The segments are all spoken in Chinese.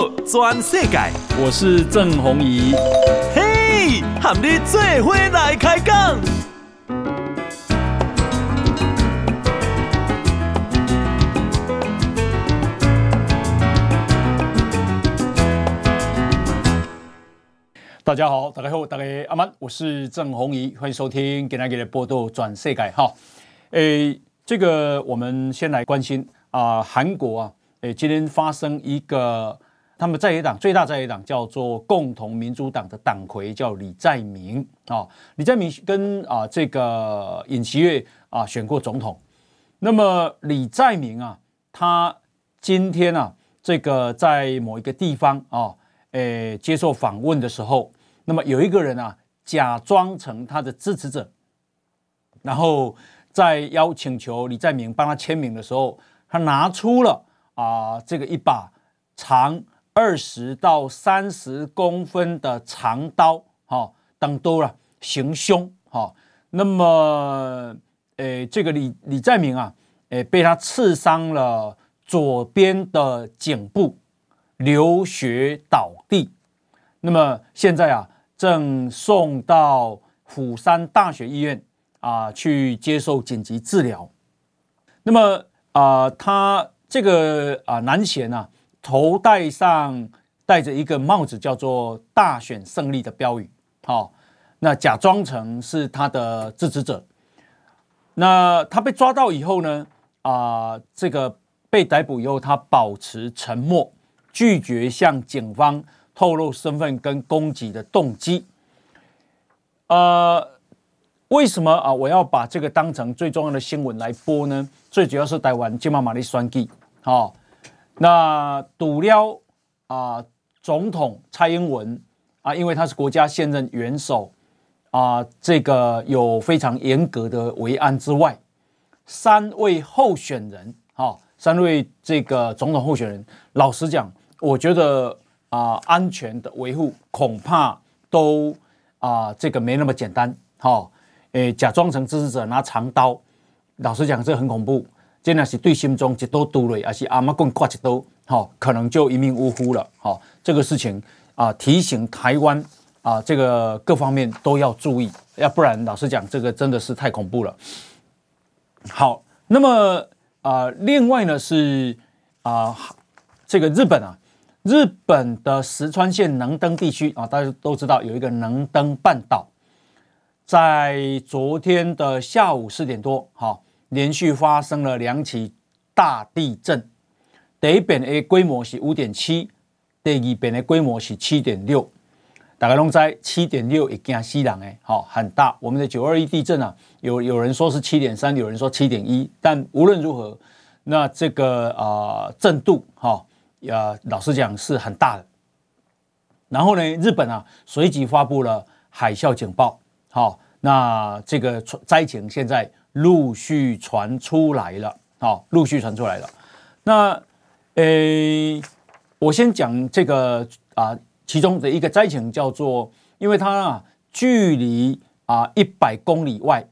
道全世界，我是郑弘仪。嘿，和你做伙来开讲。大家好，大家好，大家阿曼，我是郑弘仪，欢迎收听今天的报道全世界哈。诶，这个我们先来关心啊，韩国啊。诶，今天发生一个，他们在野党最大在野党叫做共同民主党的党魁叫李在明啊，李在明跟啊这个尹锡悦啊选过总统。那么李在明啊，他今天啊这个在某一个地方啊，诶接受访问的时候，那么有一个人啊假装成他的支持者，然后在邀请求李在明帮他签名的时候，他拿出了。啊，这个一把长二十到三十公分的长刀，哈，当多了行凶，哈。那么，诶，这个李李在明啊，诶，被他刺伤了左边的颈部，流血倒地。那么现在啊，正送到釜山大学医院啊去接受紧急治疗。那么啊，他。这个啊，男嫌啊，头戴上戴着一个帽子，叫做“大选胜利”的标语，好，那假装成是他的支持者。那他被抓到以后呢，啊，这个被逮捕以后，他保持沉默，拒绝向警方透露身份跟攻击的动机。呃，为什么啊？我要把这个当成最重要的新闻来播呢？最主要是台湾金马玛丽选举。好，那赌料啊，总统蔡英文啊，因为他是国家现任元首啊，这个有非常严格的维安之外，三位候选人，哈，三位这个总统候选人，老实讲，我觉得啊，安全的维护恐怕都啊，这个没那么简单，哈，诶，假装成支持者拿长刀，老实讲，这很恐怖。真的是对心中一刀堵了，还是阿妈棍挂一刀，好，可能就一命呜呼了。好，这个事情啊，提醒台湾啊，这个各方面都要注意，要不然老实讲，这个真的是太恐怖了。好，那么啊，另外呢是啊，这个日本啊，日本的石川县能登地区啊，大家都知道有一个能登半岛，在昨天的下午四点多，好。连续发生了两起大地震，第一遍的规模是五点七，第二遍的规模是七点六。大家拢知七点六会惊死人诶，好很大。我们的九二一地震啊，有有人说是七点三，有人说七点一，但无论如何，那这个啊、呃、震度哈，呃老实讲是很大的。然后呢，日本啊随即发布了海啸警报，好，那这个灾情现在。陆续传出来了，好，陆续传出来了。那，诶，我先讲这个啊，其中的一个灾情叫做，因为它啊，距离啊一百公里外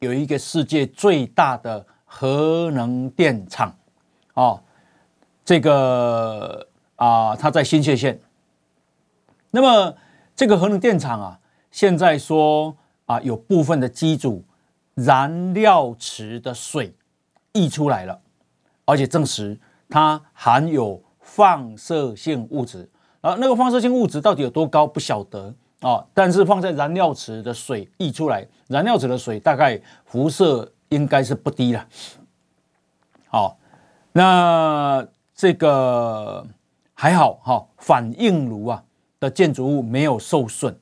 有一个世界最大的核能电厂，哦，这个啊，它在新界县。那么这个核能电厂啊，现在说啊，有部分的机组。燃料池的水溢出来了，而且证实它含有放射性物质。啊那个放射性物质到底有多高不晓得啊，但是放在燃料池的水溢出来，燃料池的水大概辐射应该是不低了。好，那这个还好哈，反应炉啊的建筑物没有受损。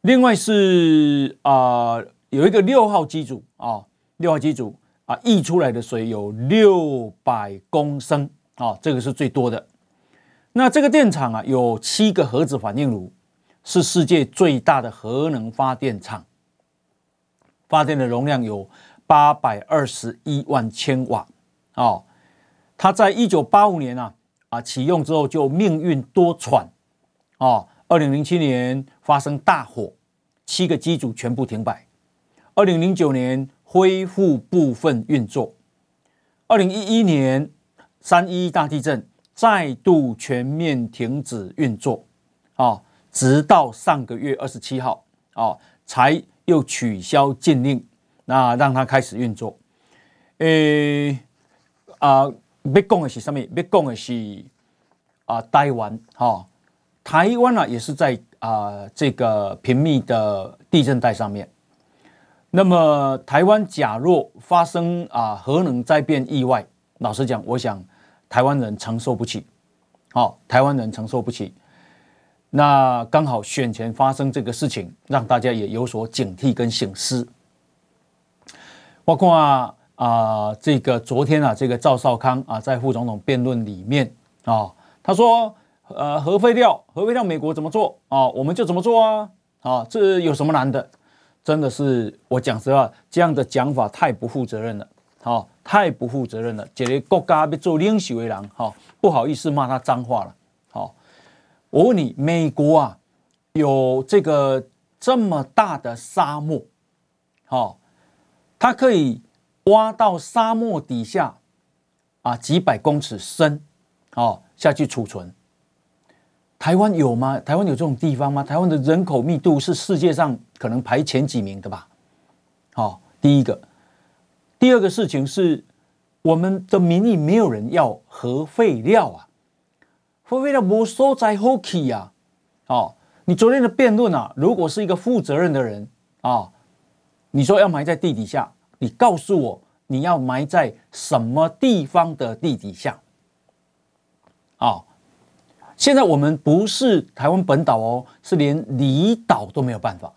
另外是啊。有一个六号机组啊，六号机组啊，溢出来的水有六百公升啊，这个是最多的。那这个电厂啊，有七个核子反应炉，是世界最大的核能发电厂，发电的容量有八百二十一万千瓦啊。它在一九八五年啊啊启用之后就命运多舛啊，二零零七年发生大火，七个机组全部停摆。二零零九年恢复部分运作，二零一一年三一大地震再度全面停止运作，啊，直到上个月二十七号，啊，才又取消禁令，那让它开始运作。诶，啊，要讲的是什么？要讲的是啊，台湾，哈，台湾啊，也是在啊这个频密的地震带上面。那么，台湾假若发生啊核能灾变意外，老实讲，我想台湾人承受不起。好，台湾人承受不起。那刚好选前发生这个事情，让大家也有所警惕跟省思。包括啊。啊，这个昨天啊，这个赵少康啊，在副总统辩论里面啊，他说，呃，核废料，核废料，美国怎么做啊，我们就怎么做啊，啊，这有什么难的？真的是我讲实话，这样的讲法太不负责任了，好，太不负责任了。这个国家被做领袖的人，哈，不好意思骂他脏话了。好，我问你，美国啊，有这个这么大的沙漠，好，它可以。挖到沙漠底下，啊，几百公尺深，哦，下去储存。台湾有吗？台湾有这种地方吗？台湾的人口密度是世界上可能排前几名的吧？好，第一个，第二个事情是，我们的民意没有人要核废料啊，核废料没所在好去呀。哦，你昨天的辩论啊，如果是一个负责任的人啊，你说要埋在地底下。你告诉我，你要埋在什么地方的地底下？啊，现在我们不是台湾本岛哦，是连离岛都没有办法。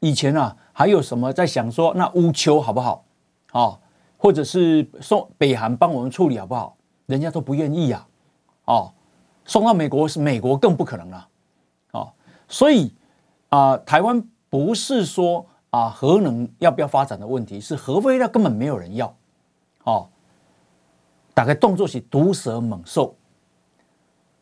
以前啊，还有什么在想说，那乌秋好不好？啊，或者是送北韩帮我们处理好不好？人家都不愿意呀。哦，送到美国是美国更不可能了。哦，所以啊，台湾不是说。啊，核能要不要发展的问题是核废料根本没有人要，哦，打开动作是毒蛇猛兽。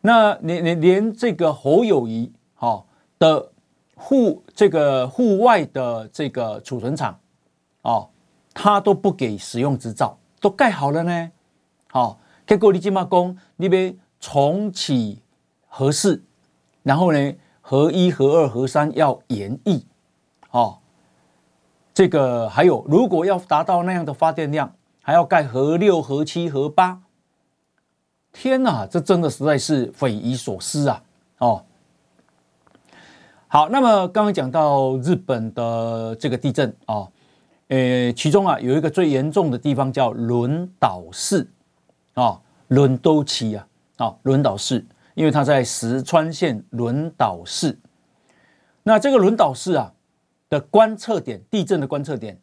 那连连连这个侯友宜哦的户这个户外的这个储存厂哦，他都不给使用执照，都盖好了呢，好、哦，结果你今嘛讲你边重启核四，然后呢，核一、核二、核三要延役，哦。这个还有，如果要达到那样的发电量，还要盖核六、核七、核八，天哪，这真的实在是匪夷所思啊！哦，好，那么刚刚讲到日本的这个地震啊，哦，呃，其中啊有一个最严重的地方叫轮岛市啊，轮都崎啊，啊，轮岛市，因为它在石川县轮岛市，那这个轮岛市啊。的观测点，地震的观测点，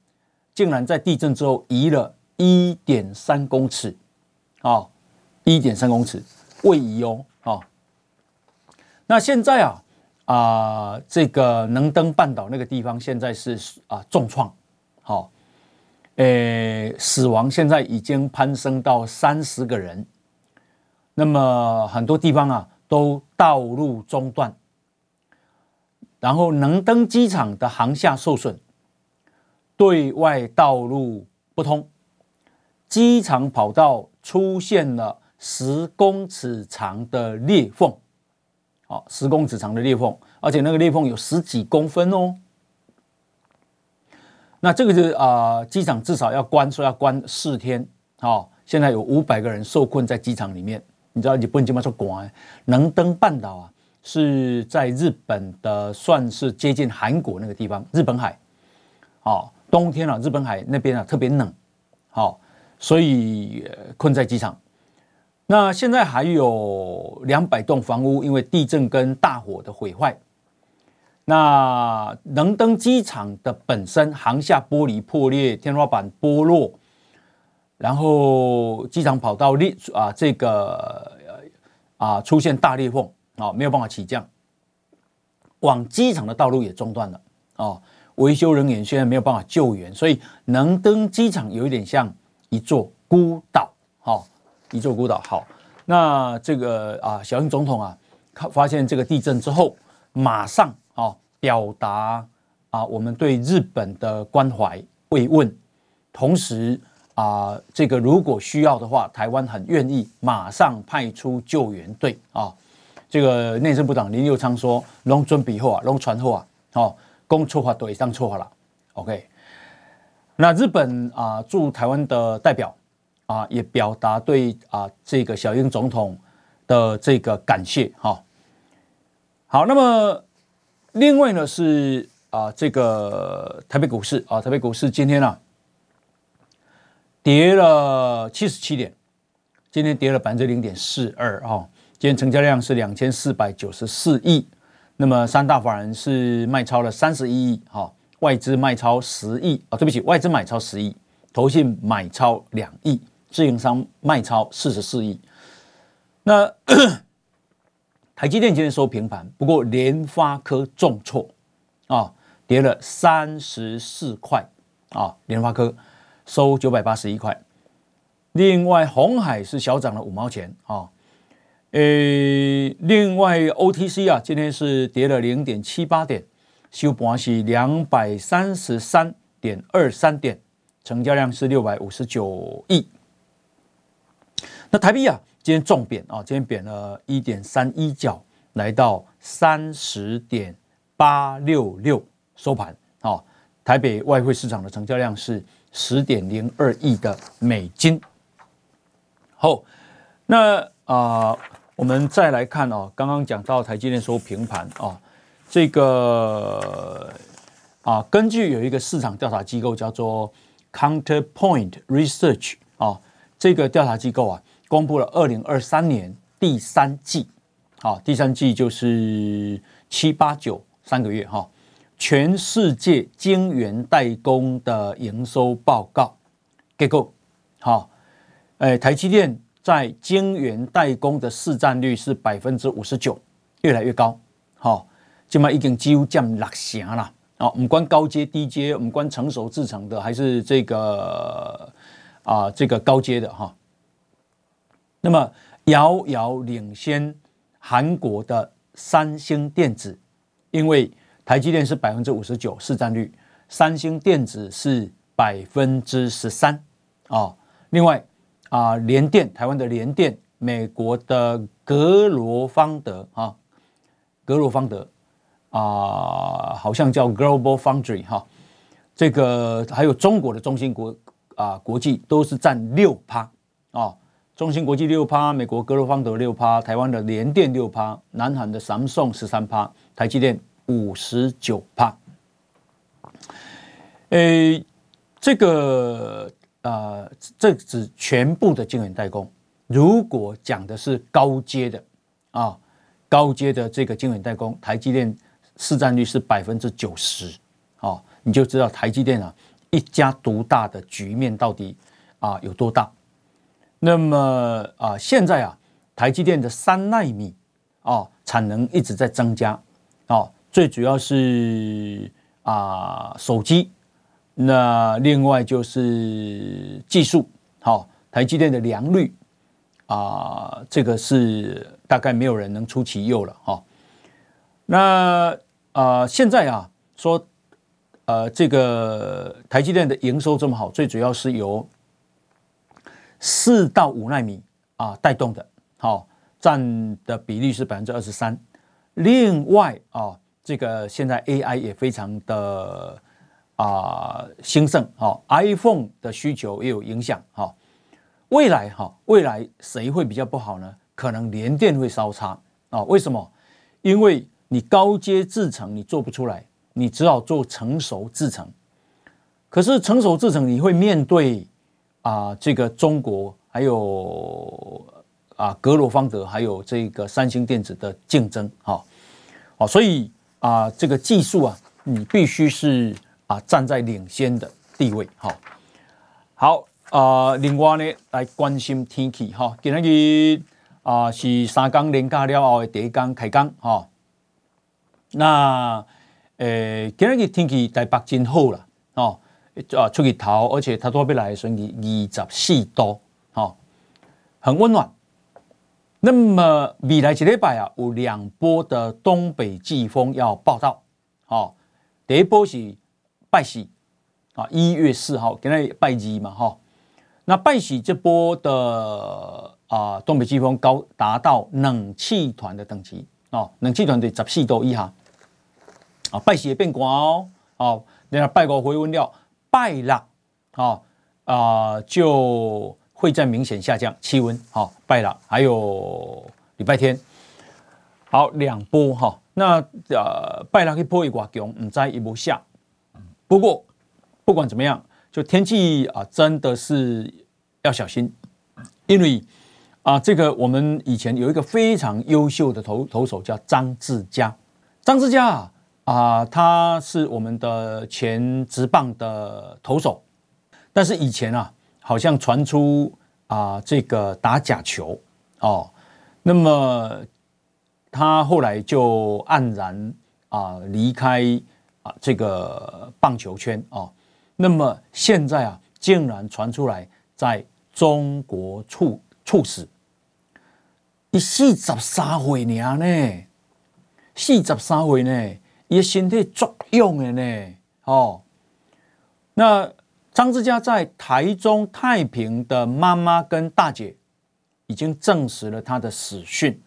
竟然在地震之后移了一点三公尺，啊，一点三公尺位移哦，啊，那现在啊啊，这个能登半岛那个地方现在是啊重创，好，诶，死亡现在已经攀升到三十个人，那么很多地方啊都道路中断。然后能登机场的航厦受损，对外道路不通，机场跑道出现了十公尺长的裂缝，十公尺长的裂缝，而且那个裂缝有十几公分哦。那这个是啊，机场至少要关，说要关四天，好，现在有五百个人受困在机场里面，你知道日本怎么说关？能登半岛啊。是在日本的，算是接近韩国那个地方，日本海，哦，冬天啊，日本海那边啊特别冷，好，所以困在机场。那现在还有两百栋房屋因为地震跟大火的毁坏。那能登机场的本身航厦玻璃破裂，天花板剥落，然后机场跑道裂啊，这个啊出现大裂缝。啊，没有办法起降，往机场的道路也中断了啊！维修人员现在没有办法救援，所以能登机场有一点像一座孤岛，一座孤岛。好，那这个啊，小英总统啊，看发现这个地震之后，马上啊表达啊我们对日本的关怀慰问，同时啊，这个如果需要的话，台湾很愿意马上派出救援队啊。这个内政部长林佑昌说：“龙准备好啊，龙传好啊，哦，公错话都会当错话了。”OK。那日本啊驻台湾的代表啊也表达对啊这个小英总统的这个感谢哈。好，那么另外呢是啊这个台北股市啊台北股市今天啊跌了七十七点，今天跌了百分之零点四二啊。今天成交量是两千四百九十四亿，那么三大法人是卖超了三十一亿哈。外资卖超十亿啊，对不起，外资买超十亿，投信买超两亿，自营商卖超四十四亿。那 台积电今天收平盘，不过联发科重挫啊，跌了三十四块啊，联发科收九百八十一块。另外，鸿海是小涨了五毛钱啊，呃，另外 OTC 啊，今天是跌了零点七八点。收盘是两百三十三点二三点，成交量是六百五十九亿。那台币啊，今天重贬啊，今天贬了一点三一角，来到三十点八六六收盘啊。台北外汇市场的成交量是十点零二亿的美金。好，那啊，我们再来看啊，刚刚讲到台积电收平盘啊。这个啊，根据有一个市场调查机构叫做 Counterpoint Research 啊，这个调查机构啊，公布了二零二三年第三季，好，第三季就是七八九三个月哈，全世界晶圆代工的营收报告结果，好，哎，台积电在晶圆代工的市占率是百分之五十九，越来越高，好。现在已经几乎降六成了啊！不管高阶、低阶，不管成熟制程的，还是这个啊，这个高阶的哈。那么遥遥领先韩国的三星电子，因为台积电是百分之五十九市占率，三星电子是百分之十三啊。另外啊，联电台湾的联电，美国的格罗方德啊，格罗方德。啊，好像叫 Global Foundry 哈，这个还有中国的中芯国啊国际都是占六趴啊，中芯国际六趴，美国格罗方德六趴，台湾的联电六趴，南韩的 Samsung 十三趴，台积电五十九趴。诶，这个啊，这指全部的晶圆代工。如果讲的是高阶的啊，高阶的这个晶圆代工，台积电。市占率是百分之九十，哦，你就知道台积电啊一家独大的局面到底啊有多大。那么啊，现在啊，台积电的三奈米啊产能一直在增加，哦，最主要是啊手机，那另外就是技术，好，台积电的良率啊，这个是大概没有人能出其右了，哈。那啊、现在啊，说，呃，这个台积电的营收这么好，最主要是由四到五纳米啊带动的，好、哦，占的比例是百分之二十三。另外啊，这个现在 AI 也非常的啊兴盛，哈、哦，iPhone 的需求也有影响，哈、哦，未来哈、哦，未来谁会比较不好呢？可能联电会稍差啊、哦？为什么？因为你高阶制程你做不出来，你只好做成熟制程。可是成熟制程你会面对啊，这个中国还有啊格罗方德还有这个三星电子的竞争，哈，好，所以啊这个技术啊，你必须是啊站在领先的地位，哈，好啊，另外呢来关心天气，哈，今日啊是三更连假了后的第一天开工，哈。那，诶，今日天气台北真好啦，啊，出日头，而且它都要来的时候二十四度，哦，很温暖。那么未来一礼拜啊，有两波的东北季风要报道，哦，第一波是拜喜，啊，一月四号，今日拜二嘛，哈，那拜喜这波的啊东北季风高达到冷气团的等级哦，冷气团的十四度以下啊，拜喜也变卦哦，哦，那拜五回温了，拜六啊啊就会在明显下降气温，好、哦，拜六还有礼拜天，好两波哈、哦，那呃拜六一波一挂强，唔知一波下，不过不管怎么样。就天气啊，真的是要小心，因为啊，这个我们以前有一个非常优秀的投投手叫张志佳，张志佳啊啊，他是我们的前职棒的投手，但是以前啊，好像传出啊这个打假球哦，那么他后来就黯然啊离开啊这个棒球圈哦。那么现在啊，竟然传出来在中国猝猝死，一四十三岁呢，四十三岁呢，也身体作用的呢，哦。那张志佳在台中太平的妈妈跟大姐已经证实了他的死讯。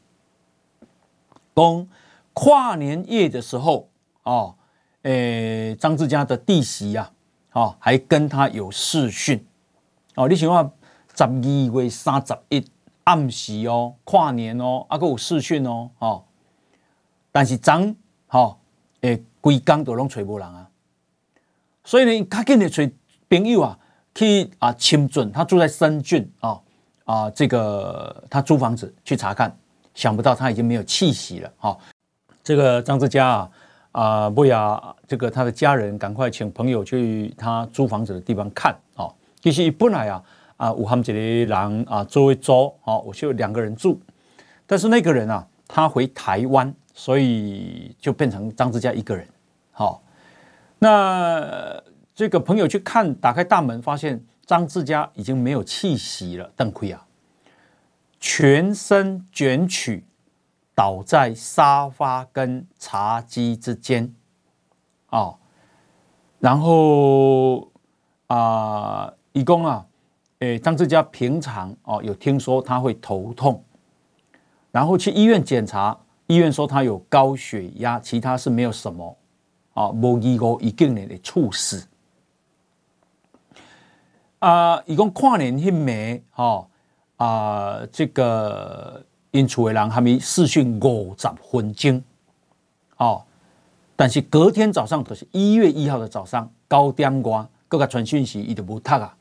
公跨年夜的时候，哦，诶，张志佳的弟媳呀。哦，还跟他有视讯哦。你想话十二月三十一暗时哦，跨年哦，啊，还有视讯哦，哦。但是张哈诶，规工都拢找无人啊。所以呢，他跟你找朋友啊，去啊，深圳他住在深圳啊啊，这个他租房子去查看，想不到他已经没有气息了。哈、哦，这个张志佳啊。啊，不呀，这个他的家人赶快请朋友去他租房子的地方看哦。其实本来啊，啊，武汉这里人啊，周围租啊，我就两个人住，但是那个人啊，他回台湾，所以就变成张志佳一个人。好，那这个朋友去看，打开大门，发现张志家已经没有气息了，邓奎啊，全身卷曲。倒在沙发跟茶几之间，哦，然后啊，义工啊，诶，张志家平常哦有听说他会头痛，然后去医院检查，医院说他有高血压，其他是没有什么，啊，无疑过已经呢的猝死，啊，伊讲跨年迄暝，哦，啊，这个。因厝的人还没视讯五十分钟，哦，但是隔天早上就是一月一号的早上九点多，各个传讯息伊就无读啊，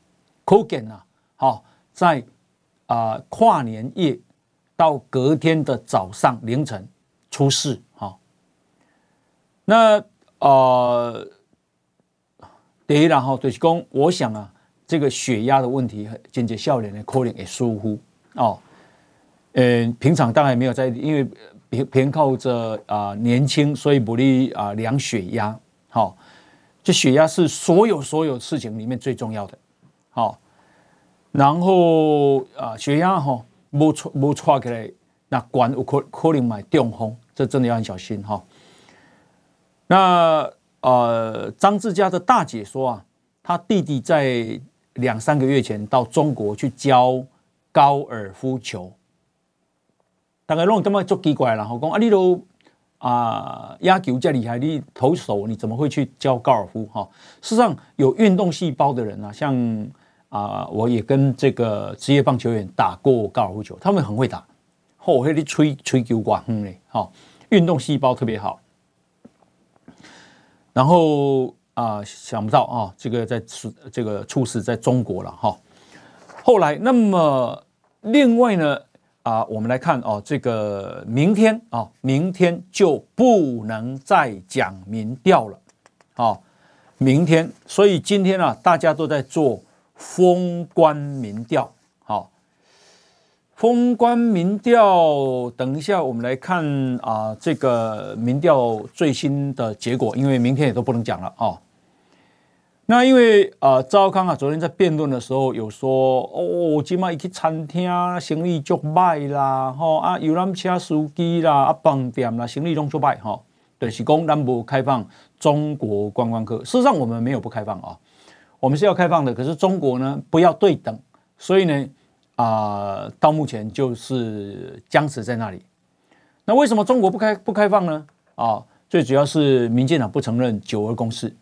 可见啊，好在啊跨年夜到隔天的早上凌晨出事，哈，那呃，第一然后就是讲，我想啊，这个血压的问题，间接少年的可能也疏忽哦。嗯，平常当然没有在，因为凭凭靠着啊年轻，所以不利啊量血压。好，这血压是所有所有事情里面最重要的。好，然后啊血压哈没错没错起来，那管有可可能买中风，这真的要很小心哈。那呃张志佳的大姐说啊，他弟弟在两三个月前到中国去教高尔夫球。大概弄这么做奇怪了，然后讲啊，你都啊，压球这厉害，你投手你怎么会去教高尔夫？哈，事实上有运动细胞的人啊，像啊，我也跟这个职业棒球员打过高尔夫球，他们很会打，后黑的吹吹球管嘞，哈，运动细胞特别好。然后啊，想不到啊，这个在这个猝死在中国了哈。后来那么另外呢？啊，我们来看哦，这个明天啊，明天就不能再讲民调了，啊，明天，所以今天啊，大家都在做封关民调，封关民调，等一下我们来看啊，这个民调最新的结果，因为明天也都不能讲了啊。那因为啊，赵康啊，昨天在辩论的时候有说，哦，今麦一去餐厅生意就坏啦，吼啊，游览车司机啦，啊，饭店啦，生意拢就坏，哈，对，是讲咱不开放中国观光客。事实上，我们没有不开放啊，我们是要开放的。可是中国呢，不要对等所以呢，啊，到目前就是僵持在那里。那为什么中国不开不开放呢？啊，最主要是民进党不承认九二共识。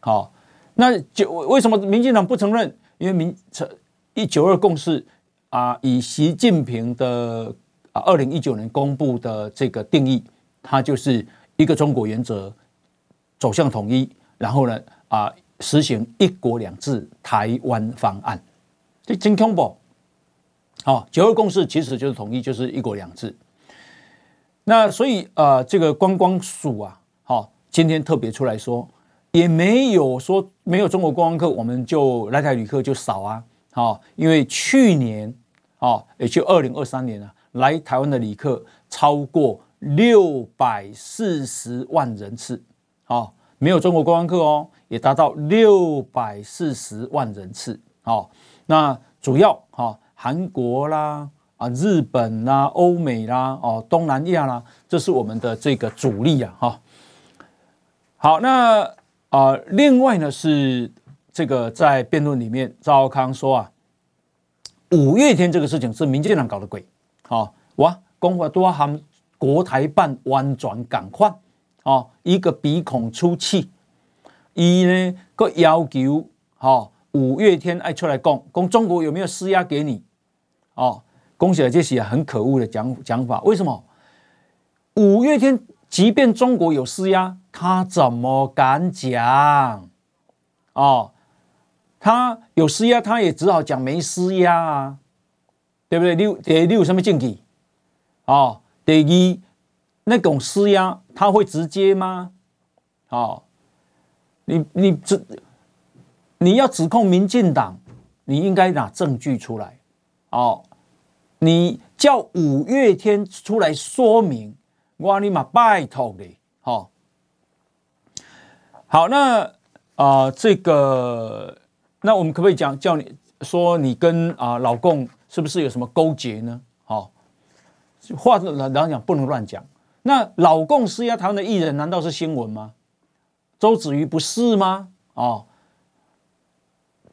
好，那九为什么民进党不承认？因为民成一九二共识啊，以习近平的啊二零一九年公布的这个定义，它就是一个中国原则，走向统一，然后呢啊实行一国两制台湾方案，这真恐怖。好，九二共识其实就是统一，就是一国两制。那所以啊，这个观光署啊，好，今天特别出来说，也没有说没有中国观光客，我们就来台旅客就少啊，好，因为去年啊，也就二零二三年啊，来台湾的旅客超过六百四十万人次，好，没有中国观光客哦，也达到六百四十万人次，好，那主要哈，韩国啦。啊，日本啦、欧美啦、哦，东南亚啦、这是我们的这个主力啊，哈。好，那啊、另外呢是这个在辩论里面，赵康说啊，五月天这个事情是民进党搞的鬼，好，哇，公话多喊国台办弯转赶快，哦，一个鼻孔出气，一呢个要求，好，五月天爱出来讲，讲中国有没有施压给你，哦。恭喜了，这是很可恶的讲讲法。为什么五月天即便中国有施压，他怎么敢讲？哦，他有施压，他也只好讲没施压啊，对不对？六第六什么证据？哦，第一那种施压他会直接吗？哦，你你指你要指控民进党，你应该拿证据出来哦。你叫五月天出来说明，我你妈拜托你，好，好，那啊、呃，这个，那我们可不可以讲叫你说你跟啊、老共是不是有什么勾结呢？好，话老实讲不能乱讲。那老共施压台湾的艺人，难道是新闻吗？周子瑜不是吗？哦。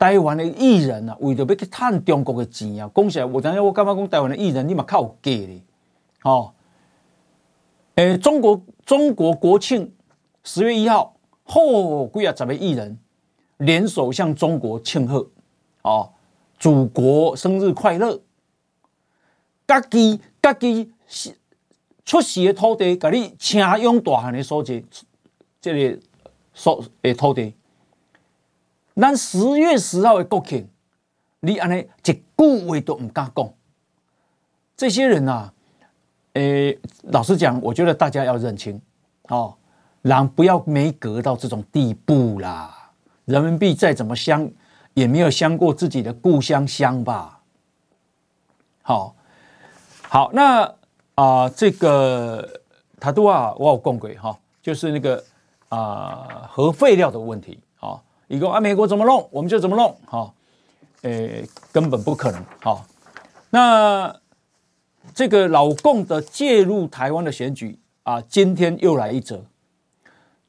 台湾的艺人啊，为着要去赚中国的钱啊，讲起来，我等下我干嘛讲台湾的艺人，你嘛靠有假哩，哦，诶、中国中国国庆十月一号，好，几啊十个艺人联手向中国庆贺，哦，祖国生日快乐，家己家己出世的土地，给你请用大汉的所在，这个所诶土地。咱十月十号的国庆，你安尼一句话都唔敢讲。这些人啊，诶、老实讲，我觉得大家要认清哦，人不要没格到这种地步啦。人民币再怎么香，也没有香过自己的故乡香吧。好，好，那啊、呃，这个他都啊，我有讲过哈，就是那个啊、核废料的问题啊。一个啊，美国怎么弄，我们就怎么弄，哈，诶，根本不可能，哈。那这个老共的介入台湾的选举啊，今天又来一则，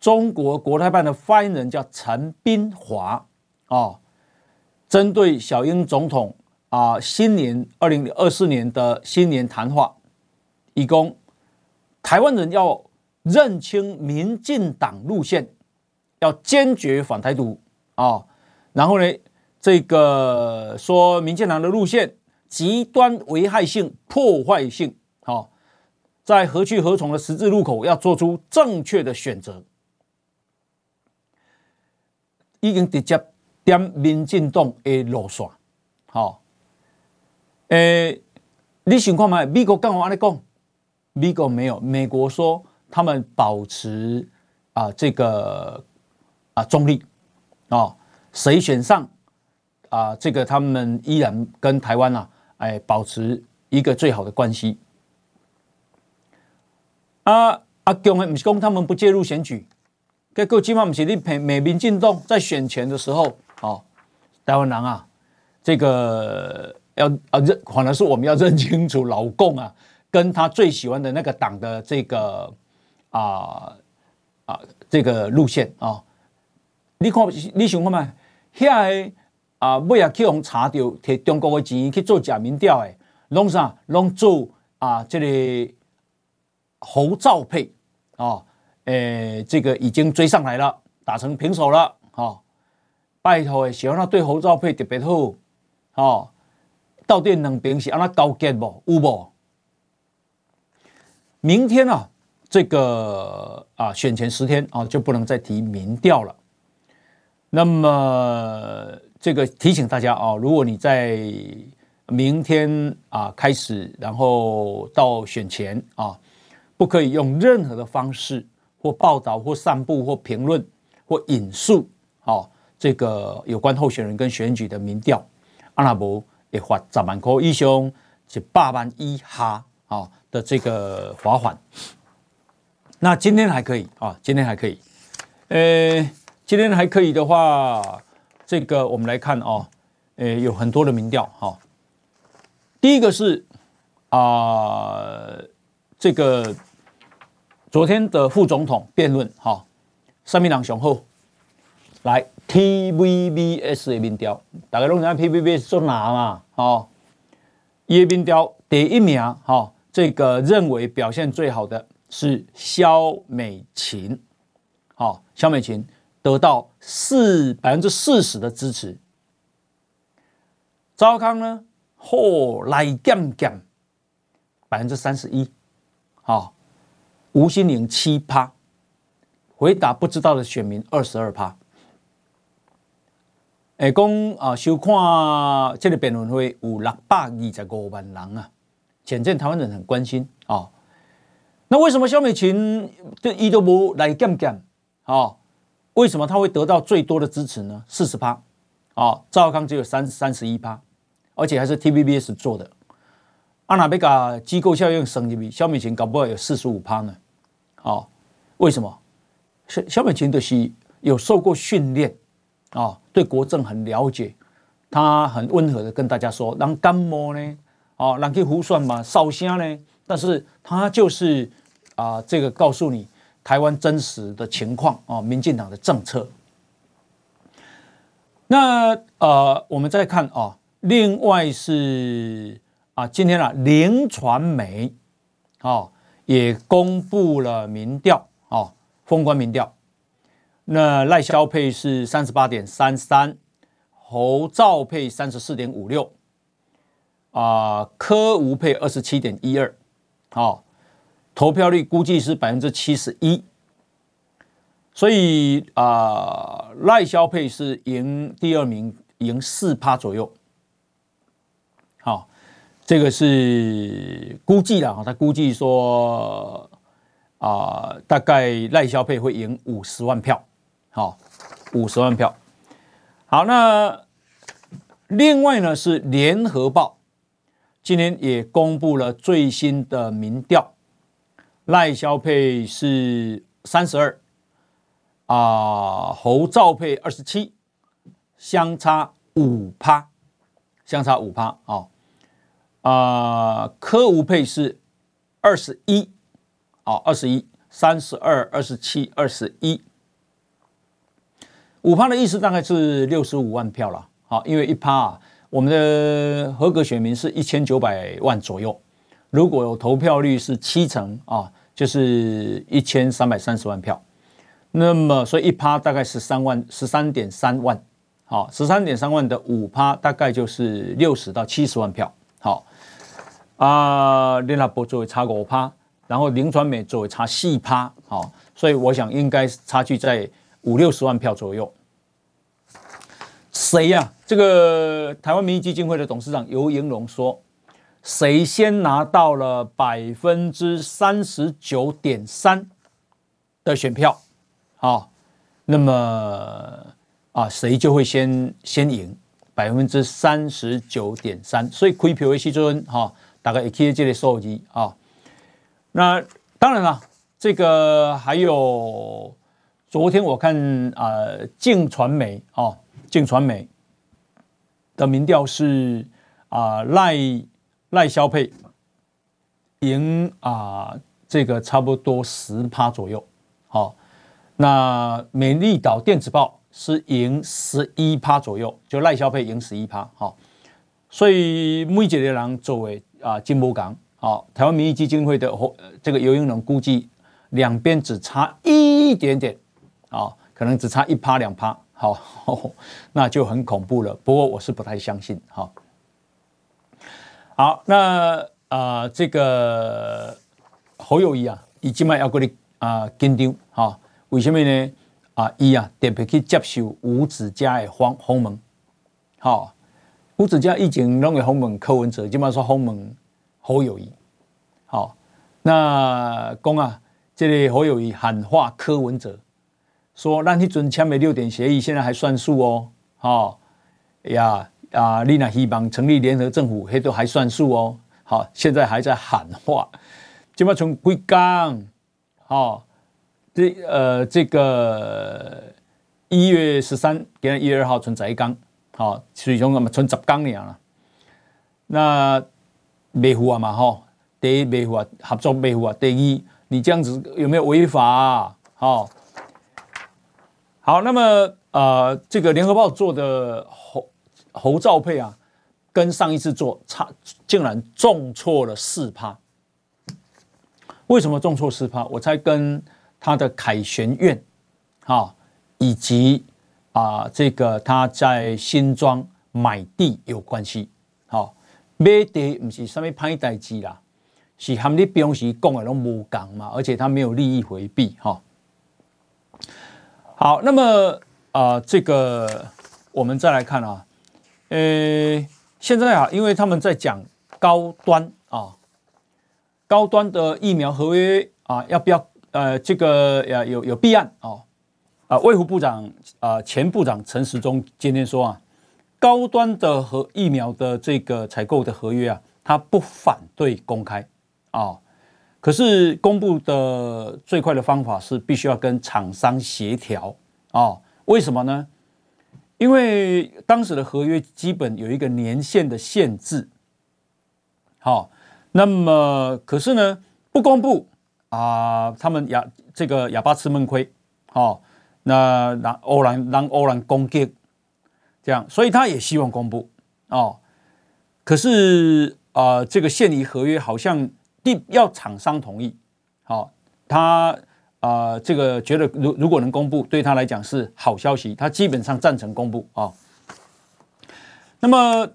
中国国台办的发言人叫陈斌华。啊，针对小英总统啊，新年二零二四年的新年谈话，以供台湾人要认清民进党路线，要坚决反台独。啊、哦，然后呢，这个说民进党的路线极端危害性、破坏性，好、哦，在何去何从的十字路口要做出正确的选择，已经直接点民进党的路线，好、哦，诶，你想看吗？美国刚好安尼讲，美国没有，美国说他们保持啊这个啊中立。啊、哦，谁选上啊？这个他们依然跟台湾啊，哎，保持一个最好的关系。啊啊，讲的不是讲他们不介入选举，结果起码不是你美美民进党在选前的时候，哦，台湾人啊，这个要啊认，反而是我们要认清楚老共啊，跟他最喜欢的那个党的这个啊啊这个路线啊。你看，你想看嘛？遐个啊，尾啊去互查到摕中国的钱去做假民调诶，拢啥拢做啊，这个侯赵配啊，诶，这个已经追上来了，打成平手了，哈，拜托诶，喜欢他对侯赵配特别好，哦，到底两边是安那交结无？有无？明天啊，这个啊选前十天啊就不能再提民调了，那么。这个提醒大家啊，如果你在明天啊开始，然后到选前啊，不可以用任何的方式或报道或散布或评论或引述啊，这个有关候选人跟选举的民调，阿拉伯也罚十万块以上，是百万一哈啊的这个罚款。那今天还可以啊，今天还可以，呃，今天还可以的话。这个我们来看哦，诶，有很多的民调哈。第一个是啊，这个昨天的副总统辩论哈，三民党雄厚来 TVBS 的民调，大家都知 TVBS 做哪嘛？哦，一民调第一名哈，这个认为表现最好的是萧美琴，好，萧美琴。得到四百分之四十的支持，赵康呢？后来减减百分之三十一，好，吴欣盈七趴，回答不知道的选民二十二趴。哎，讲啊，收看这个辩论会有六百二十五万人啊，显见台湾人很关心啊。那为什么萧美琴这伊都无来减减啊？为什么他会得到最多的支持呢？四十趴，啊，赵康只有三三十一趴，而且还是 TVBS 做的。阿那贝卡机构效应升级比萧美琴搞不好有四十五趴呢。啊，为什么？萧萧美琴的是有受过训练，啊，对国政很了解，他很温和的跟大家说，让感冒呢，啊，让去胡算嘛，烧声呢，但是他就是啊，这个告诉你。台湾真实的情况啊，民进党的政策。那呃，我们再看啊，另外是啊，今天啊，links 传媒啊也公布了民调啊，封关民调。那赖萧配是三十八点三三，侯赵配三十四点五六，啊，柯吴配二十七点一二，好。投票率估计是百分之七十一，所以啊，赖萧佩是赢第二名，赢四趴左右。好，这个是估计的啊，他估计说啊，大概赖萧佩会赢五十万票，好，五十万票。好，那另外呢是联合报今天也公布了最新的民调。赖萧配是三十二，啊，侯赵配二十七，相差五趴，相差五趴啊，啊，柯吴配是二十一，啊，二十一，三十二，二十七，二十一，五趴的意思大概是六十五万票了，好，因为一趴啊，我们的合格选民是一千九百万左右。如果有投票率是七成啊，就是一千三百三十万票，那么所以一趴大概十三万十三点三万，好，十三点三万的五趴大概就是六十到七十万票，好啊，联合报作为差五趴，然后林传美作为差四趴，好，所以我想应该差距在五六十万票左右。谁呀、这个台湾民意基金会的董事长游盈隆说。谁先拿到了百分之三十九点三的选票，啊，那么啊，谁就会先先赢百分之三十九点三。所以开票的时阵哈，大概也可以这个数字啊。那当然了，这个还有昨天我看啊，镜传媒啊，镜传媒的民调是啊赖。赖萧配赢啊，这个差不多十趴左右。好，那美丽岛电子报是赢十一趴左右，就赖萧配赢十一趴，好，所以每一个人作为啊金波港，好，台湾民意基金会的这个游盈隆估计两边只差一点点，啊，可能只差一趴两趴，好，那就很恐怖了。不过我是不太相信，好，好，那啊这个侯友谊啊，已经嘛要过来啊紧张，哈，为什么呢？啊，伊啊特别去接受吴子嘉的访访问，好，吴子嘉以前拢会访问柯文哲，今嘛说访问侯友谊，好，那讲啊，这个侯友谊喊话柯文哲，说咱迄阵签的六点协议现在还算数哦，好呀啊，你若希望成立联合政府，迄都还算数哦，好，现在还在喊话，今嘛从贵港，好。这呃，这个一月十三，今天一月二号存十一缸，好，水中那么存十缸了啦。那没符合嘛？哈，第一没符合合作没符合，第一你这样子有没有违法？好，好，那么呃，这个联合报做的侯兆佩啊，跟上一次做差，竟然重挫了四趴。为什么重挫四趴？我猜跟他的凯旋苑，啊，以及啊，这个他在新庄买地有关系，好，买地不是什么歹代志啦，是和你平时讲的拢无共嘛，而且他没有利益回避，哈。好，那么啊，这个我们再来看啊，呃，现在啊，因为他们在讲高端啊，高端的疫苗合约啊，要不要？呃，这个呀有有弊案哦，啊，卫福部长啊，前部长陈时中今天说啊，高端的和疫苗的这个采购的合约啊，他不反对公开啊，可是公布的最快的方法是必须要跟厂商协调啊，为什么呢？因为当时的合约基本有一个年限的限制，好，那么可是呢不公布。啊，他们哑这个哑巴吃闷亏，哦，那让欧兰让欧兰攻击，这样，所以他也希望公布哦。可是啊，这个现役合约好像第要厂商同意，好、哦，他啊这个觉得如如果能公布，对他来讲是好消息，他基本上赞成公布啊、那么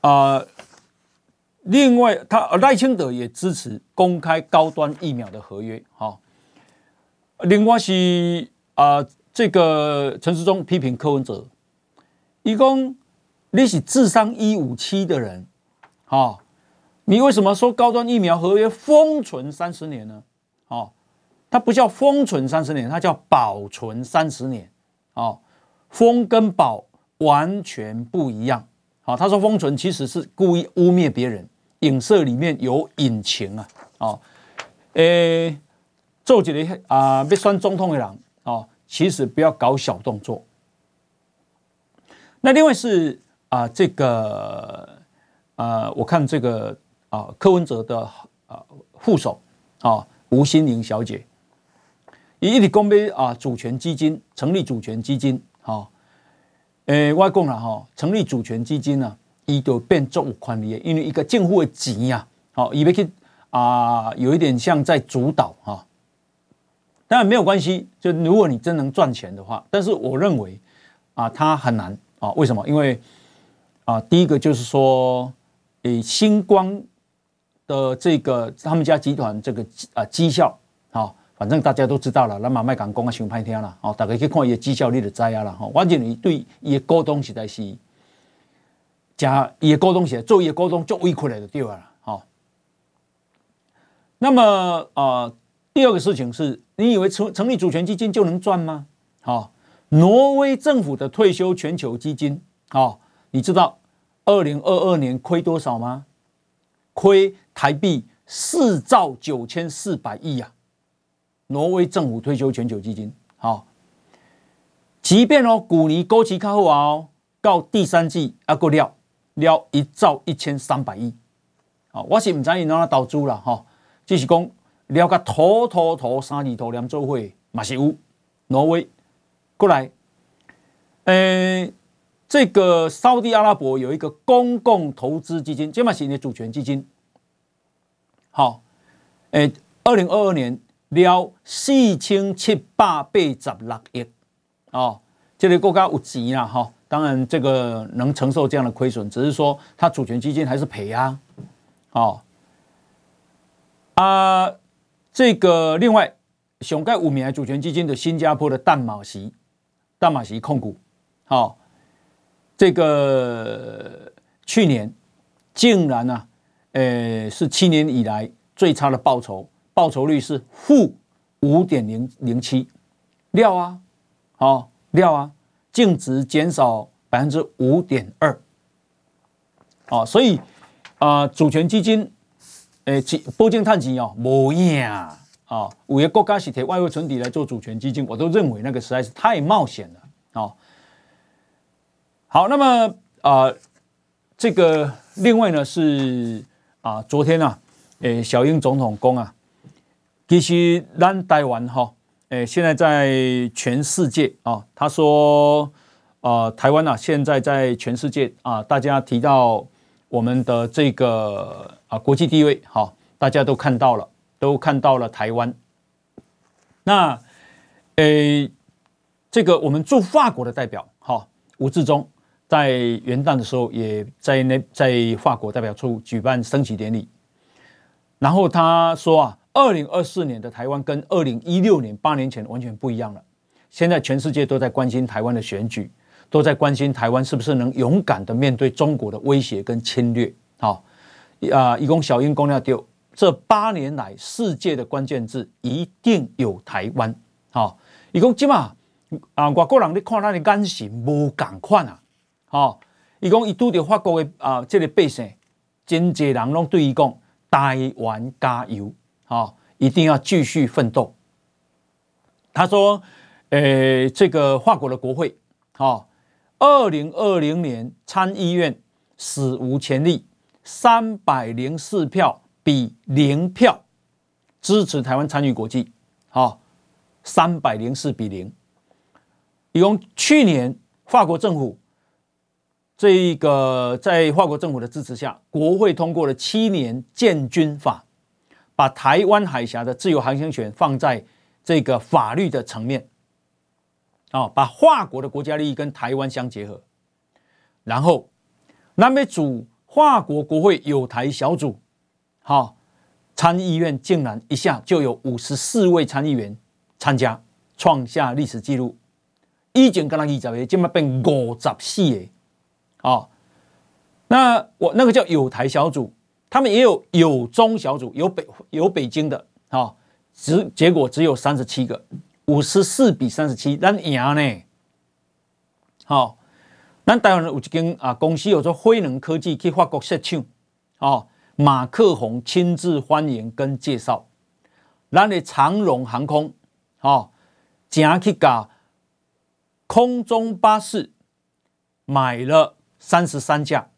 啊。另外，他赖清德也支持公开高端疫苗的合约。哈，另外是啊，这个陈时中批评柯文哲，一共你是智商一五七的人，哈，你为什么说高端疫苗合约封存三十年呢？哦，它不叫封存三十年，它叫保存三十年。哦，封跟保完全不一样。哦，他说封存其实是故意污蔑别人。影射里面有隐情啊！哦，诶，做几个啊，要选总统的人哦，其实不要搞小动作。那另外是啊，这个啊，我看这个啊，柯文哲的啊副手啊，吴心盈小姐，以一直公杯啊，主权基金成立主权基金，好，诶，我讲了哈，成立主权基金呢。伊就变作有权利，因为一个政府的钱呀，好，以为去啊，有一点像在主导哈。当然没有关系，就如果你真能赚钱的话，但是我认为啊，它很难啊。为什么？因为啊，第一个就是说，诶，星光的这个他们家集团这个啊绩效啊，反正大家都知道了，那么卖港工啊，想歹听了，哦，大家去看伊的绩效，你就知啊了哈。我认为对伊的股东实在是。加伊个股东写，做伊个股东就委屈来的对了，好。那么啊、呃，第二个事情是，你以为成成立主权基金就能赚吗？好，挪威政府的退休全球基金，好，你知道二零二二年亏多少吗？亏台币四兆九千四百亿呀！挪威政府退休全球基金，好，即便哦，股尼勾期靠后哦，到第三季啊，够料。了一兆一千三百亿，啊，我是唔知伊哪投资啦，哈，就是讲了个土土土三字头连做伙嘛是有挪威过来，呃，这个沙地阿拉伯有一个公共投资基金，这嘛是你的主权基金。好，诶，二零二二年了四千七百八十六亿，哦，这个国家有钱啦，哈、当然这个能承受这样的亏损，只是说它主权基金还是赔啊，哦，啊，这个另外，熊盖五名主权基金的新加坡的淡马锡，淡马锡控股，好、哦，这个去年竟然呢、啊。呃，是七年以来最差的报酬，报酬率是负五点零零七，料啊，好料啊，净值减少百分之五点二，哦，所以啊、主权基金，诶，保证赚钱哦，无影啊，啊，有些国家是贴外汇存底来做主权基金，我都认为那个实在是太冒险了，哦，好，那么啊、呃，这个另外呢是。啊，昨天啊，诶，小英总统公啊，其实咱台湾哈，诶，现在在全世界啊，他说，啊，台湾啊，现在在全世界啊，大家提到我们的这个啊国际地位，哈，大家都看到了，都看到了台湾。那，诶，这个我们驻法国的代表，哈，吴志忠。在元旦的时候，也在那在法国代表处举办升旗典礼。然后他说啊，二零二四年的台湾跟二零一六年八年前完全不一样了。现在全世界都在关心台湾的选举，都在关心台湾是不是能勇敢的面对中国的威胁跟侵略。好，啊，一共小英公料丢，这八年来世界的关键字一定有台湾。好，伊讲即嘛啊，外国人你看他的眼神无共款啊。哦，伊讲伊拄着法国的啊，这个百姓，真济人拢对伊讲台湾加油，哦，一定要继续奋斗。他说，诶，这个法国的国会，哦，二零二零年参议院史无前例，三百零四票比零票支持台湾参与国际，好，三百零四比零。用去年法国政府。这一个在法国政府的支持下，国会通过了七年建军法，把台湾海峡的自由航行权放在这个法律的层面，啊，把法国的国家利益跟台湾相结合，然后南美组法国国会友台小组，好，参议院竟然一下就有五十四位参议员参加，创下历史纪录，以前刚刚二十个，现在变五十四个。哦，那我那个叫友台小组，他们也有友中小组，有北有北京的，哦，只结果只有三十七个，五十四比三十七，咱赢呢。好，咱台湾有一间啊公司，有做辉能科技去法国设厂，哦，马克宏亲自欢迎跟介绍，咱的长荣航空，哦，正去搞空中巴士，买了。三十三架，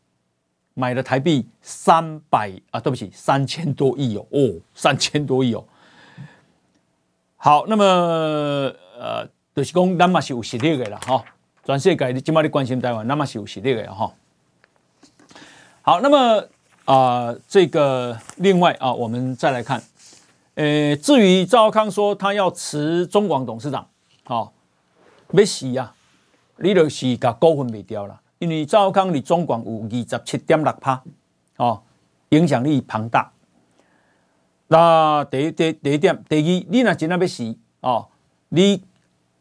买了台币三百啊，对不起，三千多亿哦，哦，三千多亿哦。好，那么呃，就是讲咱嘛是有实力的啦，哈，全世界你今嘛你关心台湾，咱嘛是有实力的哈。好，那么啊、呃，这个另外啊，我们再来看，呃，至于赵康说他要辞中广董事长，好，没死呀，你就是把股份卖掉了。因为赵康的中广有二十七点六趴，哦，影响力庞大。那第一第第一点，第二，你若真的要死哦，你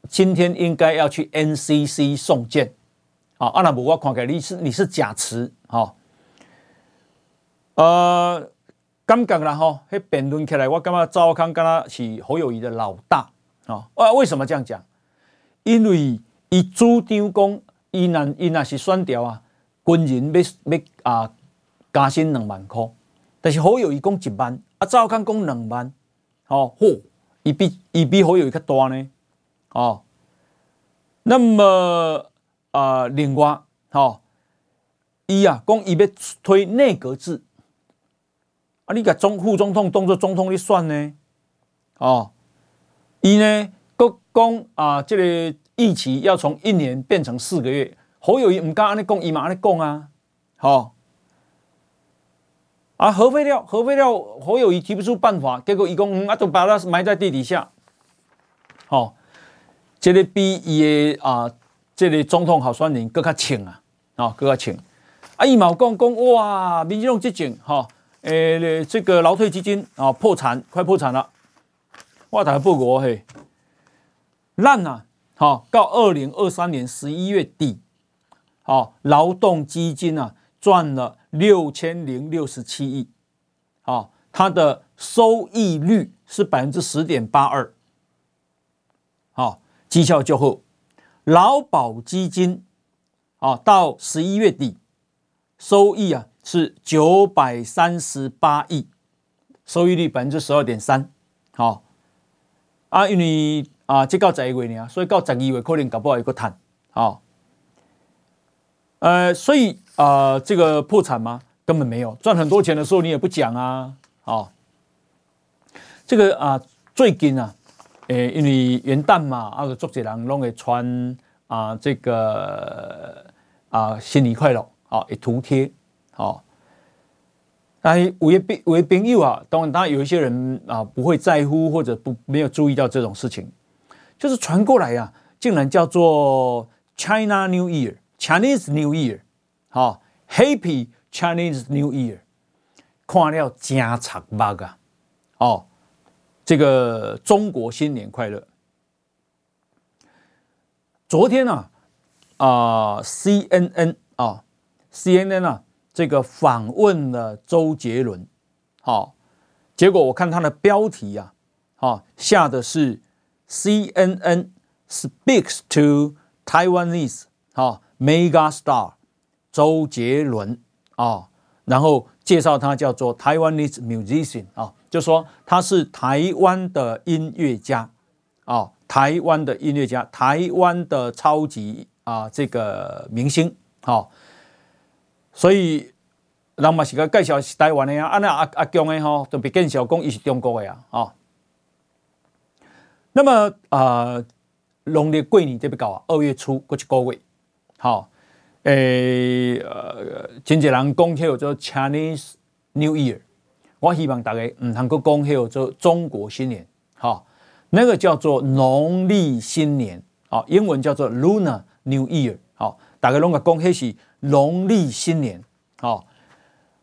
今天应该要去 NCC 送件，啊，那无我看起来你是你是假辞，哈，呃，感觉啦吼，迄辩论起来，我感觉赵康跟他是侯友宜的老大，啊，啊，为什么这样讲？因为伊主张讲。伊若伊若是选调啊，军人要要啊加薪两万块，但是好友伊讲一万，啊赵康讲两万，哦，嚯，伊比伊比好友宜较大呢，哦，那么啊、另外，哦，伊啊讲伊要推内阁制，啊，你甲总副总统当做总统咧选呢，哦，伊呢，阁讲啊，这个役期要从一年变成四个月。侯友宜唔敢安尼讲，伊嘛安尼讲啊，好。啊，核废料，核废料，侯友宜提不出办法，结果伊讲，嗯，啊，就把它埋在地底下。好，这个比伊的啊，这个总统候选人更加清啊，啊，更加清。啊，伊嘛有讲讲，哇，民进党执政，哈，诶，这个劳退基金啊破产，快破产了。我台报告嘿，烂啊，好，到二零二三年十一月底，好，劳动基金啊赚了。六千零六十七亿，好，它的收益率是百分之十点八二，好，绩效就好。劳保基金，啊，到十一月底，收益啊是九百三十八亿，收益率百分之十二点三，好，啊，因为啊，这到十一月呢，所以到十二月可能搞不好有个谈，好，呃，所以。啊、这个破产吗？根本没有，赚很多钱的时候你也不讲啊！哦，这个啊，最近啊，诶，因为元旦嘛，啊，个作者人拢会穿啊，这个啊，新年快乐，啊，一图贴，好。但有些朋有些朋友啊，当然，当然有一些人啊，不会在乎或者不没有注意到这种事情，就是传过来呀、啊，竟然叫做 China New Year，Chinese New Year。好，Happy Chinese New Year，看了真惨目啊！哦，这个中国新年快乐。昨天呢，啊，啊，CNN 啊，CNN 啊，这个访问了周杰伦，好，结果我看他的标题呀，啊，下的是 CNN speaks to Taiwanese，好，mega star。周杰伦啊，然后介绍他叫做 Taiwanese musician 啊，就说他是台湾的音乐家啊，台湾的音乐家，台湾的超级啊这个明星啊，所以人嘛是个介绍是台湾的呀，啊那阿阿强的吼就别介绍讲伊是中国的呀啊，那么啊农历过年这边搞啊，二月初过去过位好。诶，呃，真济人讲起叫做 Chinese New Year，我希望大家唔通搁讲叫做中国新年，哈，那个叫做农历新年，啊，英文叫做 Lunar New Year，好，大家拢个讲起是农历新年，好，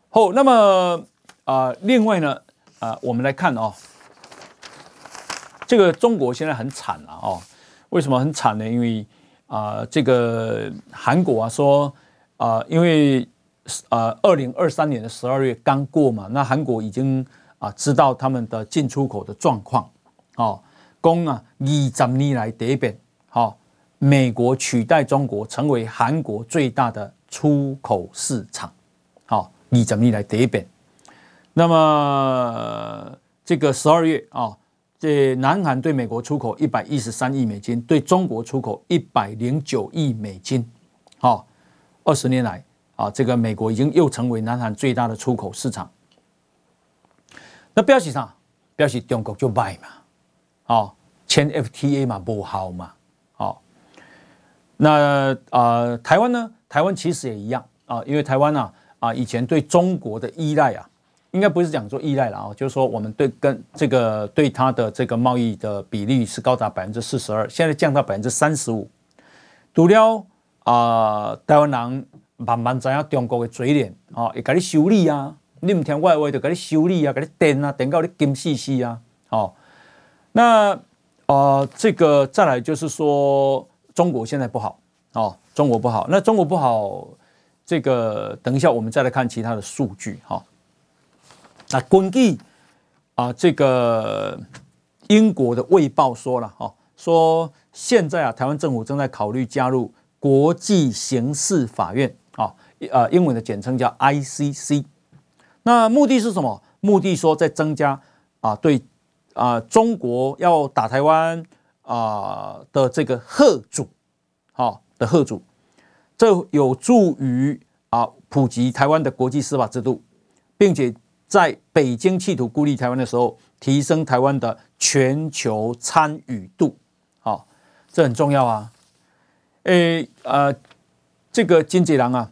好，那么啊，另外呢，啊，我们来看哦，这个中国现在很惨了哦，为什么很惨呢？因为啊、呃，这个韩国啊说啊、呃，因为啊，二零二三年的十二月刚过嘛，那韩国已经啊、呃、知道他们的进出口的状况，哦，供啊二十年来第一遍，好、哦，美国取代中国成为韩国最大的出口市场，好、哦，二十年来第一遍。那么这个十二月啊。哦这南韩对美国出口一百一十三亿美金，对中国出口一百零九亿美金，好，二十年来啊，这个美国已经又成为南韩最大的出口市场。那表示啥？表示中国就卖嘛，好，签 FTA 嘛不好嘛，好。那啊，台湾呢？台湾其实也一样啊，因为台湾呢啊，以前对中国的依赖啊。应该不是讲说依赖了啊，就是说我们对跟这个对它的这个贸易的比例是高达百分之四十二，现在降到百分之三十五。除了啊，台湾人慢慢知影中国的嘴脸啊，会给你修理啊，你唔听我的话就给你修理啊，给你电啊，电到你金死死啊。好，那啊，这个再来就是说中国现在不好哦，中国不好。那中国不好，这个等一下我们再来看其他的数据哈。那根据啊，这个英国的《卫报》说了哈，说现在啊，台湾政府正在考虑加入国际刑事法院啊，呃，英文的简称叫 ICC。那目的是什么？目的说在增加啊，对啊，中国要打台湾啊的这个贺主，好，的贺主，这有助于啊普及台湾的国际司法制度，并且。在北京企图孤立台湾的时候，提升台湾的全球参与度，好，这很重要啊！诶呃，这个经纪人啊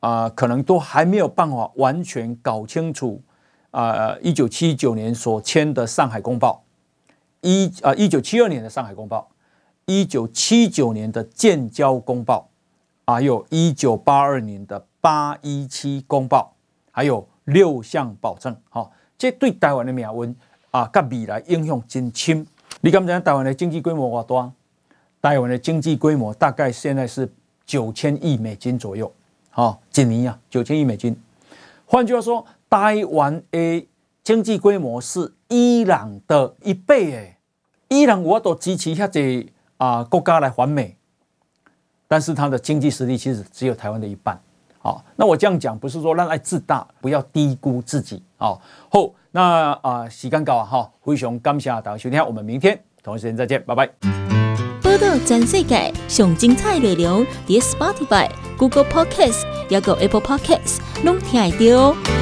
啊、可能都还没有办法完全搞清楚啊，一九七九年所签的《上海公报》，一啊一九七二年的《上海公报》，一九七九年的《建交公报》，还有一九八二年的《八一七公报》，还有六项保证，哈、这对台湾的命运啊，跟未来影响真深。你敢知台湾的经济规模多大？台湾的经济规模大概现在是九千亿美金左右，好，几年啊？九千亿美金。换句话说，台湾的经济规模是伊朗的一倍诶。伊朗我都支持下这啊国家来反美，但是它的经济实力其实只有台湾的一半。好，那我这样讲不是说让爱自大，不要低估自己。啊，好，那啊时间到啊哈，灰熊感谢大家收听，我们明天同一时间再见，拜拜。报道全世界上精彩内容，伫 Spotify、Google Podcasts，还有 Apple Podcast，拢听得到。